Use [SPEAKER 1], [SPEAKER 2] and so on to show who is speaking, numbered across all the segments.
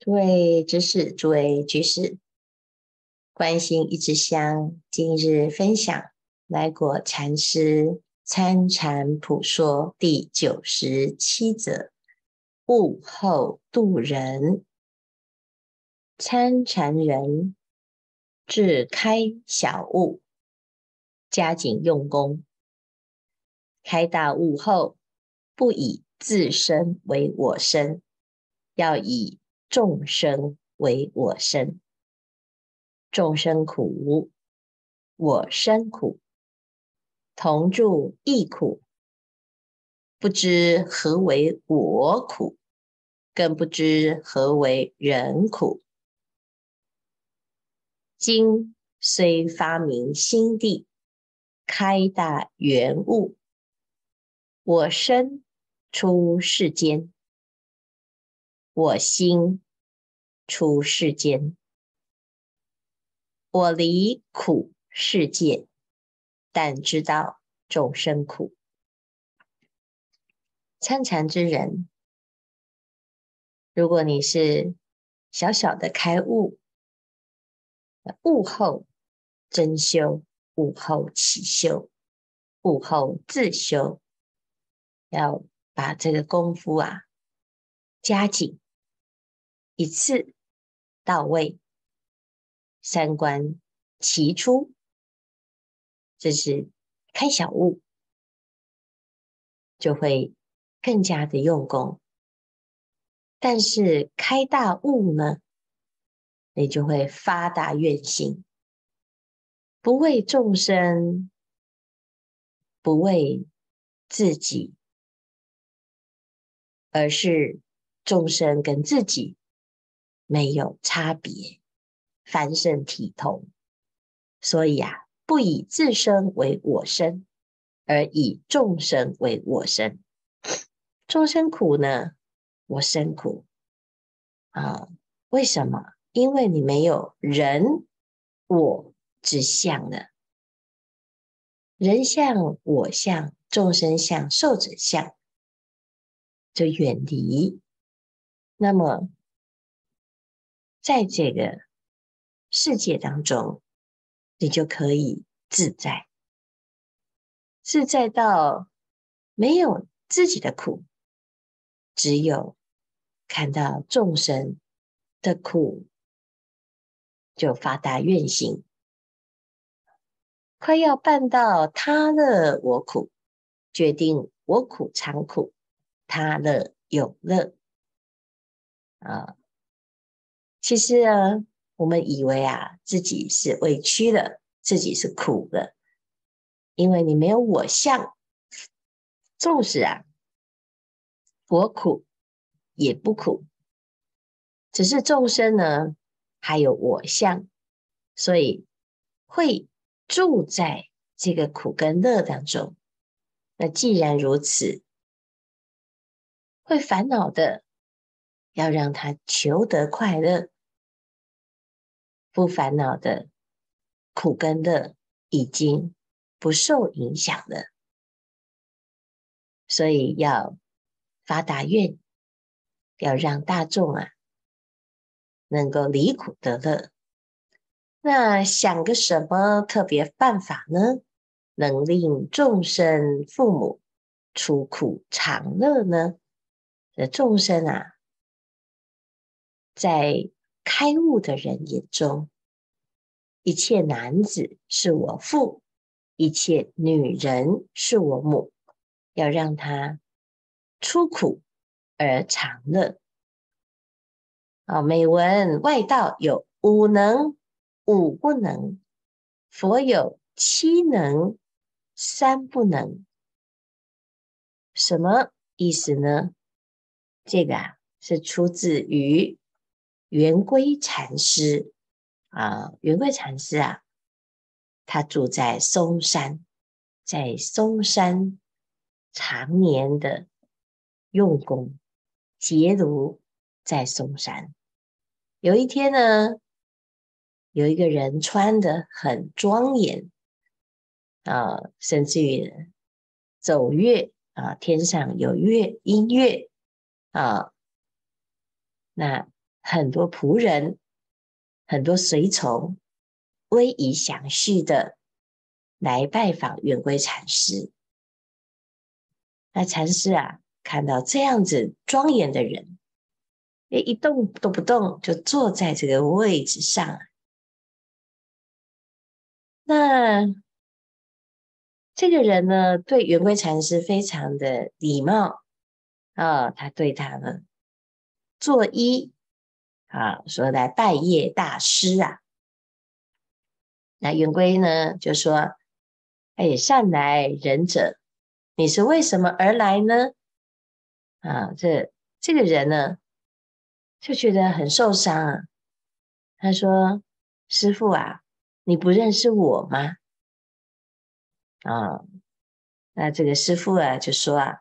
[SPEAKER 1] 诸位居士，诸位居士，关心一枝香，今日分享。来果禅师参禅普说第九十七则：悟后度人。参禅人自开小悟，加紧用功，开大悟后，不以自身为我身，要以众生为我身，众生苦，我身苦，同住异苦，不知何为我苦，更不知何为人苦。今虽发明心地，开大圆悟，我身出世间。我心出世间，我离苦世界，但知道众生苦。参禅之人，如果你是小小的开悟，悟后真修，悟后起修，悟后自修，要把这个功夫啊加紧。一次到位，三观齐出，这是开小悟，就会更加的用功。但是开大悟呢，你就会发大愿心，不为众生，不为自己，而是众生跟自己。没有差别，凡圣体同，所以啊，不以自身为我身，而以众生为我身。众生苦呢，我身苦啊？为什么？因为你没有人我之相呢，人相、我相、众生相、寿者相，就远离。那么。在这个世界当中，你就可以自在，自在到没有自己的苦，只有看到众生的苦，就发大愿心，快要办到他乐我苦，决定我苦常苦，他乐有乐啊。其实啊，我们以为啊，自己是委屈了，自己是苦的，因为你没有我相。纵使啊，我苦也不苦，只是众生呢还有我相，所以会住在这个苦跟乐当中。那既然如此，会烦恼的。要让他求得快乐，不烦恼的苦跟乐已经不受影响了，所以要发大愿，要让大众啊能够离苦得乐。那想个什么特别办法呢？能令众生父母出苦常乐呢？这众生啊。在开悟的人眼中，一切男子是我父，一切女人是我母，要让他出苦而常乐。啊，美文外道有五能，五不能；佛有七能，三不能。什么意思呢？这个啊，是出自于。圆规禅师啊，圆规禅师啊，他住在嵩山，在嵩山常年的用功结庐，在嵩山。有一天呢，有一个人穿得很庄严啊，甚至于走月啊，天上有月音乐啊，那。很多仆人、很多随从，威仪详叙的来拜访圆规禅师。那禅师啊，看到这样子庄严的人，诶，一动都不动，就坐在这个位置上。那这个人呢，对圆规禅师非常的礼貌啊、他对他呢作揖啊，说来拜业大师啊。那圆规呢就说：“哎，善来仁者，你是为什么而来呢？”啊，这这个人呢就觉得很受伤啊。他说：“师傅啊。”你不认识我吗？啊，那这个师傅啊就说啊，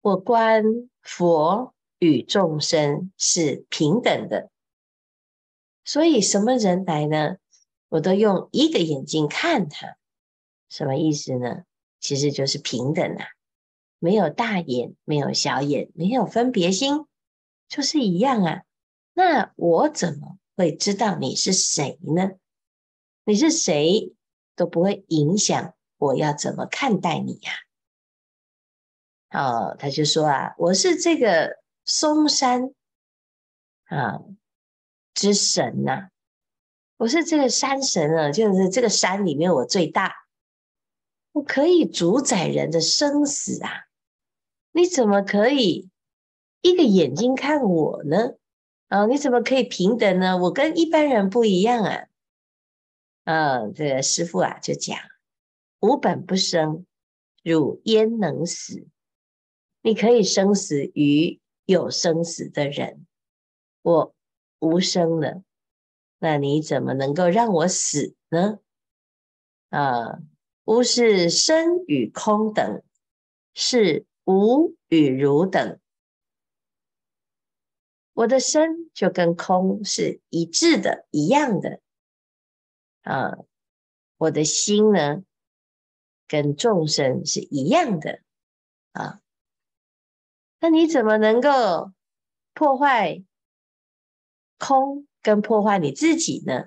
[SPEAKER 1] 我观佛与众生是平等的，所以什么人来呢，我都用一个眼睛看他。什么意思呢？其实就是平等啊，没有大眼，没有小眼，没有分别心，就是一样啊。那我怎么？会知道你是谁呢？你是谁都不会影响我要怎么看待你呀、啊。哦，他就说啊，我是这个嵩山啊之神呐、啊，我是这个山神啊，就是这个山里面我最大，我可以主宰人的生死啊。你怎么可以一个眼睛看我呢？哦，你怎么可以平等呢？我跟一般人不一样啊！啊、这个师傅啊就讲：吾本不生，汝焉能死？你可以生死于有生死的人，我无生了，那你怎么能够让我死呢？啊，吾是生与空等，是无与如等。我的身就跟空是一致的，一样的啊。我的心呢，跟众生是一样的啊。那你怎么能够破坏空，跟破坏你自己呢？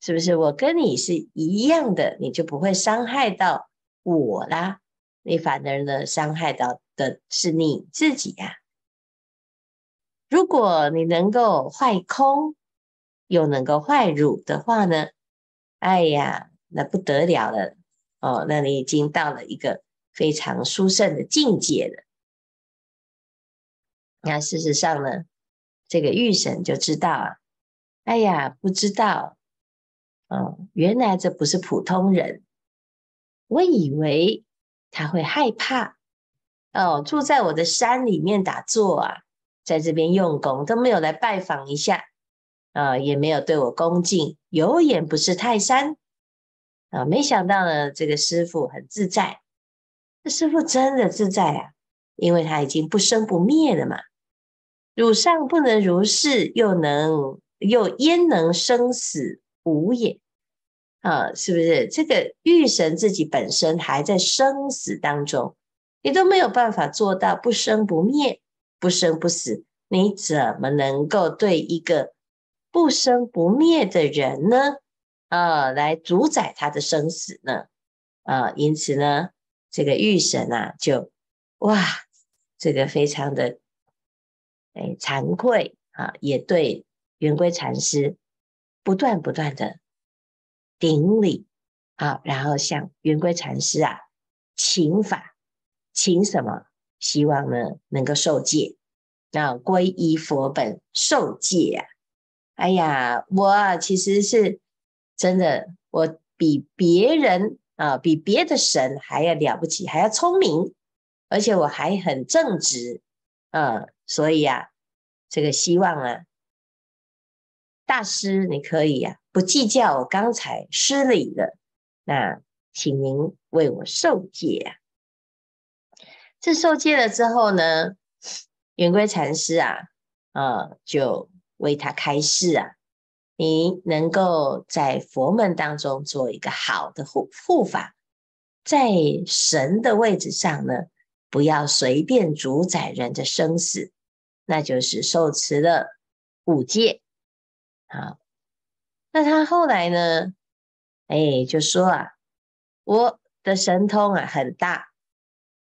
[SPEAKER 1] 是不是？我跟你是一样的，你就不会伤害到我啦。你反而呢，伤害到的是你自己呀。如果你能够坏空，又能够坏汝的话呢？哎呀，那不得了了哦！那你已经到了一个非常殊胜的境界了。那事实上呢，这个玉神就知道啊，哎呀，不知道哦，原来这不是普通人。我以为他会害怕哦，住在我的山里面打坐啊。在这边用功都没有来拜访一下，啊、呃，也没有对我恭敬，有眼不识泰山，啊、呃，没想到呢，这个师傅很自在，这师傅真的自在啊，因为他已经不生不灭了嘛。汝上不能如是，又能又焉能生死无也？啊、是不是？这个玉神自己本身还在生死当中，你都没有办法做到不生不灭。不生不死，你怎么能够对一个不生不灭的人呢？啊，来主宰他的生死呢？啊，因此呢，这个玉神啊，就哇，这个非常的哎惭愧啊，也对圆规禅师不断不断的顶礼啊，然后向圆规禅师啊请法，请什么？希望呢能够受戒，那皈依佛本受戒啊！哎呀，我其实是真的，我比别人啊，比别的神还要了不起，还要聪明，而且我还很正直啊！所以啊，这个希望啊，大师你可以呀、啊，不计较我刚才失礼了，那请您为我受戒啊！这受戒了之后呢，圆规禅师啊，呃，就为他开示啊，你能够在佛门当中做一个好的护护法，在神的位置上呢，不要随便主宰人的生死，那就是受持了五戒。好，那他后来呢？哎，就说啊，我的神通啊很大，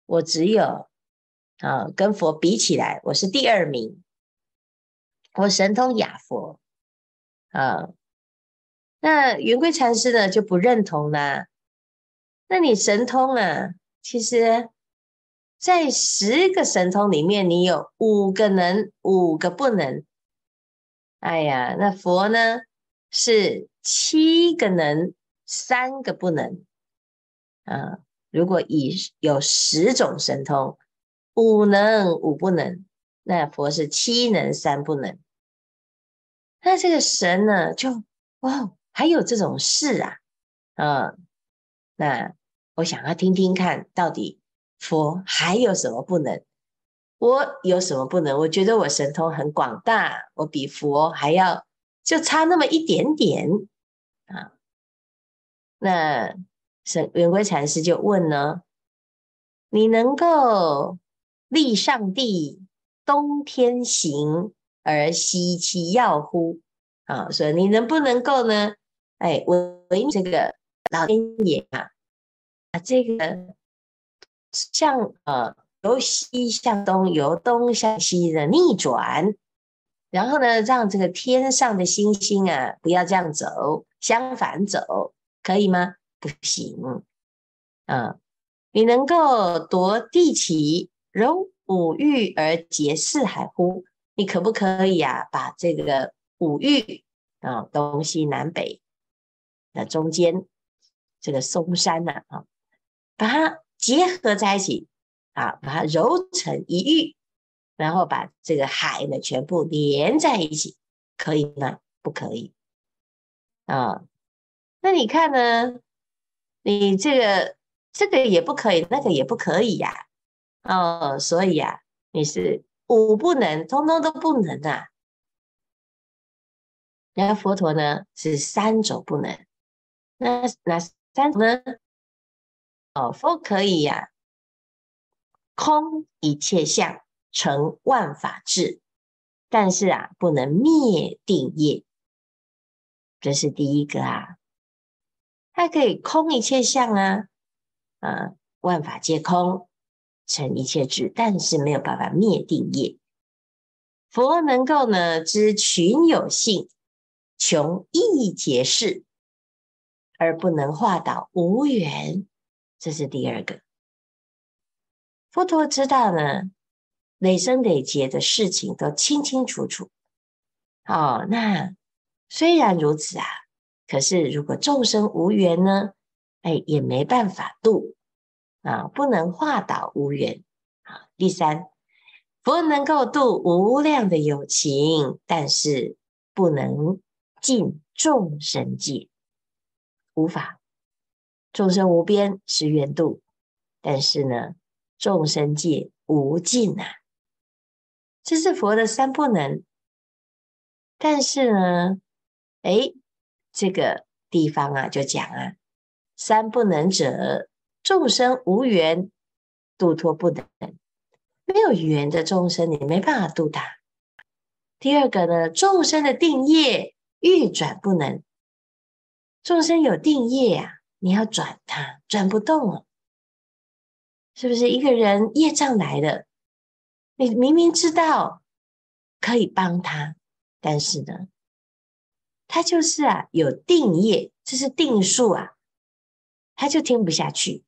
[SPEAKER 1] 我只有啊跟佛比起来，我是第二名，我神通亚佛啊。那云贵禅师呢就不认同啦。那你神通啊，其实，在十个神通里面，你有五个能，五个不能。哎呀，那佛呢是七个能，三个不能。啊，如果以有十种神通，五能五不能，那佛是七能三不能。那这个神呢，就哇。还有这种事啊，嗯，那我想要听听看，到底佛还有什么不能？我有什么不能？我觉得我神通很广大，我比佛还要就差那么一点点啊。那神圆规禅师就问呢：你能够立上帝东天行而西其要乎？啊，所以你能不能够呢？哎，我这个老天爷啊，啊，这个向呃由西向东，由东向西的逆转，然后呢，让这个天上的星星啊不要这样走，相反走，可以吗？不行。啊，你能够夺地起，容五域而结四海乎？你可不可以啊？把这个五域啊，东西南北。的中间这个嵩山呢，啊，把它结合在一起，啊，把它揉成一玉，然后把这个海呢全部连在一起，可以吗？不可以啊。那你看呢？你这个这个也不可以，那个也不可以呀。哦，所以呀，你是五不能，通通都不能啊。然后佛陀呢是三种不能。那哪三种呢？哦，佛可以呀、啊，空一切相，成万法智，但是啊，不能灭定业。这是第一个啊，它可以空一切相啊，啊，万法皆空，成一切智，但是没有办法灭定业。佛能够呢知群有性，穷一劫事。而不能化导无缘，这是第二个。佛陀知道呢，累生累劫的事情都清清楚楚。哦，那虽然如此啊，可是如果众生无缘呢，哎，也没办法度啊，不能化导无缘。啊，第三，佛能够度无量的有情，但是不能尽众生界。无法，众生无边是愿度，但是呢，众生界无尽啊，这是佛的三不能。但是呢，哎，这个地方啊，就讲啊，三不能者，众生无缘，度脱不能，没有缘的众生，你没办法度他。第二个呢，众生的定业欲转不能。众生有定业呀、啊，你要转他，转不动了，是不是？一个人业障来了，你明明知道可以帮他，但是呢，他就是啊有定业，这是定数啊，他就听不下去，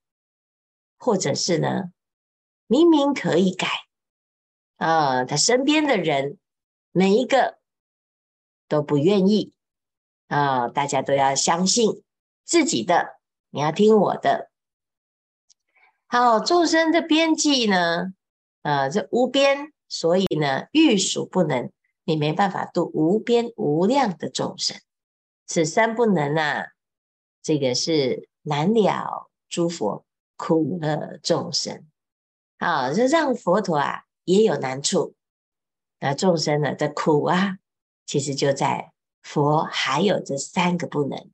[SPEAKER 1] 或者是呢，明明可以改啊，他身边的人每一个都不愿意。啊、大家都要相信自己的，你要听我的。好，众生的边际呢？呃，这无边，所以呢，欲数不能，你没办法度无边无量的众生。此三不能啊，这个是难了诸佛苦乐众生。好，这让佛陀啊也有难处。那众生呢的苦啊，其实就在。佛还有这三个不能，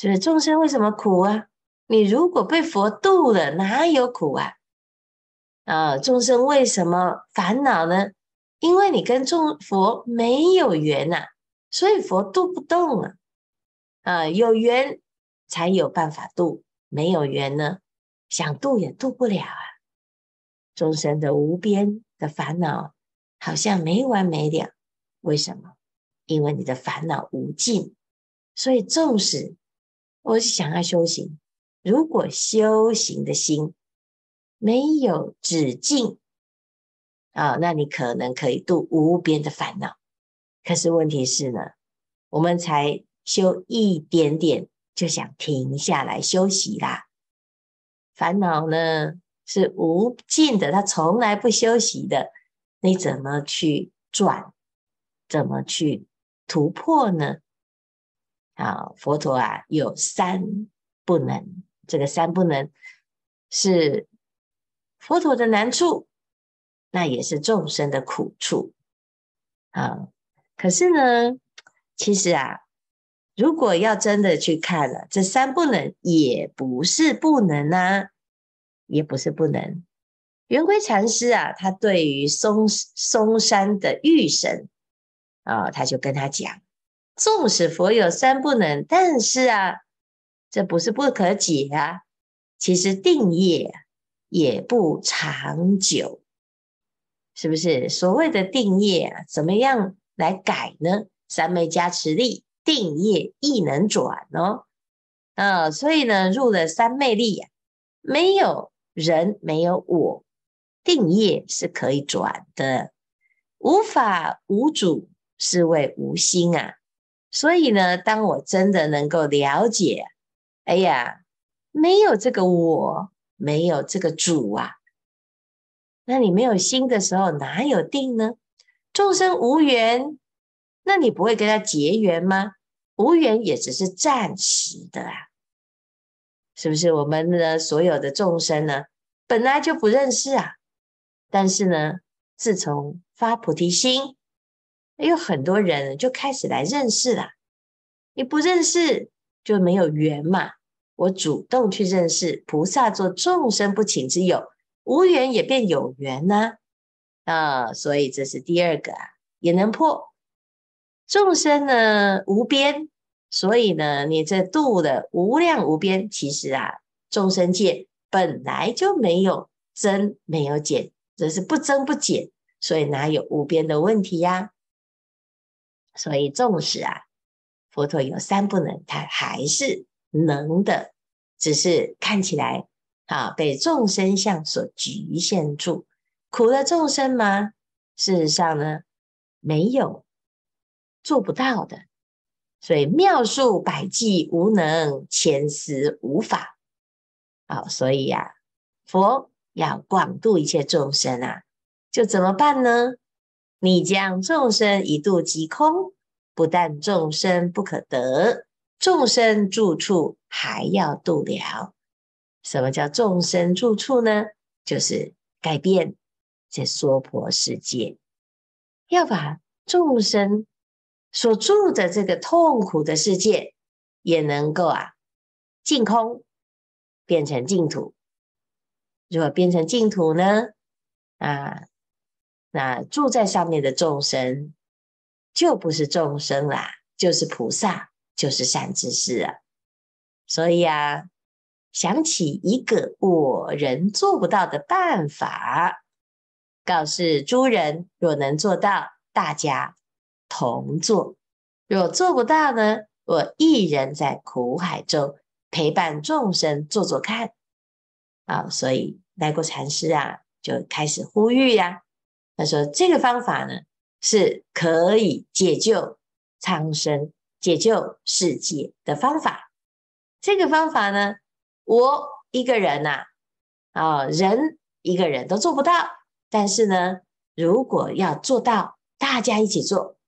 [SPEAKER 1] 所以众生为什么苦啊？你如果被佛度了，哪有苦啊？啊，众生为什么烦恼呢？因为你跟众佛没有缘呐、所以佛度不动啊。啊，有缘才有办法度，没有缘呢，想度也度不了啊。众生的无边的烦恼，好像没完没了。为什么？因为你的烦恼无尽，所以纵使我是想要修行，如果修行的心没有止境啊，那你可能可以度无边的烦恼。可是问题是呢，我们才修一点点，就想停下来休息啦。烦恼呢是无尽的，它从来不休息的，你怎么去转？怎么去突破呢？啊，佛陀啊，有三不能，这个三不能是佛陀的难处，那也是众生的苦处啊。可是呢，其实啊，如果要真的去看了，这三不能也不是不能啊，也不是不能。圆规禅师啊，他对于嵩嵩山的玉神。啊、他就跟他讲，纵使佛有三不能，但是啊，这不是不可解啊。其实定业也不长久，是不是？所谓的定业啊，怎么样来改呢？三昧加持力，定业亦能转哦。啊、所以呢，入了三昧力呀、啊，没有人，没有我，定业是可以转的，无法无主。是谓无心啊，所以呢，当我真的能够了解，哎呀，没有这个我，没有这个主啊，那你没有心的时候，哪有定呢？众生无缘，那你不会跟他结缘吗？无缘也只是暂时的啊，是不是？我们的所有的众生呢，本来就不认识啊，但是呢，自从发菩提心。有很多人就开始来认识了，你不认识就没有缘嘛。我主动去认识菩萨，做众生不请之友，无缘也变有缘呢。啊，所以这是第二个啊，也能破众生呢无边，所以呢，你这度的无量无边，其实啊，众生界本来就没有增没有减，这是不增不减，所以哪有无边的问题呀？所以，纵使啊，佛陀有三不能，他还是能的，只是看起来啊，被众生相所局限住。苦了众生吗？事实上呢，没有做不到的。所以妙数百计无能，千思无法。好，所以呀、啊，佛要广度一切众生啊，就怎么办呢？你将众生一度即空，不但众生不可得，众生住处还要度了。什么叫众生住处呢？就是改变这娑婆世界，要把众生所住的这个痛苦的世界，也能够啊净空，变成净土。如果变成净土呢？啊。那住在上面的众生，就不是众生啦，就是菩萨，就是善知识啊。所以啊，想起一个我人做不到的办法，告示诸人：若能做到，大家同做；若做不到呢，我一人在苦海中陪伴众生做做看。啊，所以来果禅师啊，就开始呼吁呀、他说：“这个方法呢，是可以解救苍生、解救世界的方法。这个方法呢，我一个人呐、啊，啊，人一个人都做不到。但是呢，如果要做到，大家一起做。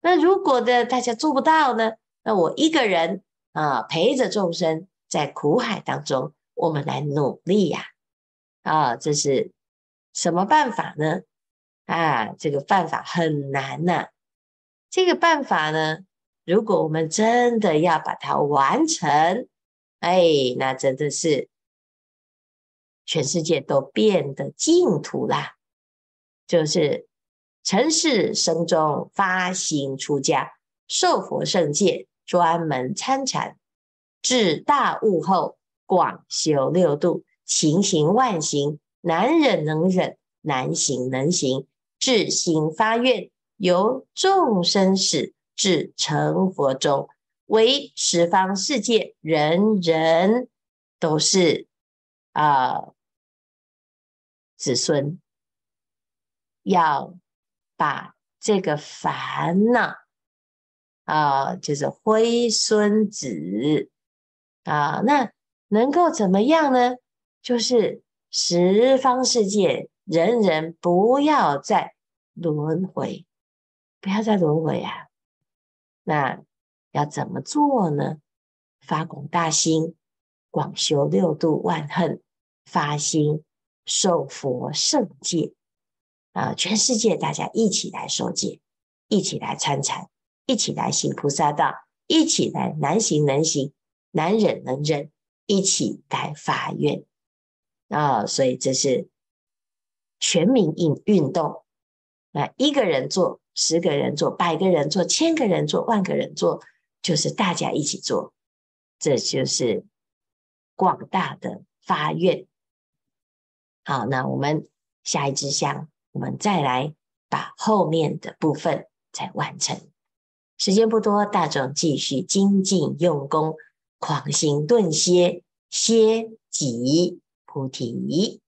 [SPEAKER 1] 那如果的大家做不到呢，那我一个人啊，陪着众生在苦海当中，我们来努力呀。啊，这是什么办法呢？”啊，这个办法很难呐、这个办法呢，如果我们真的要把它完成，哎，那真的是全世界都变得净土啦。就是尘世生中发心出家，受佛圣戒，专门参禅，至大悟后，广修六度，勤行万行，难忍能忍，难行能行，至心发愿，由众生始至成佛终，为十方世界人人都是啊、子孙，要把这个烦恼啊、就是灰孙子啊，那能够怎么样呢？就是十方世界人人不要再轮回。不要再轮回啊！那要怎么做呢？发广大心，广修六度万恨，发心受佛圣戒啊！全世界大家一起来受戒，一起来参禅，一起来行菩萨道，一起来难行能行，难忍能忍，一起来发愿啊！所以这是全民运运动，那一个人做。十个人做，百个人做，千个人做，万个人做，就是大家一起做，这就是广大的发愿。好，那我们下一支香，我们再来把后面的部分再完成。时间不多，大众继续精进用功，狂行顿歇，歇即菩提。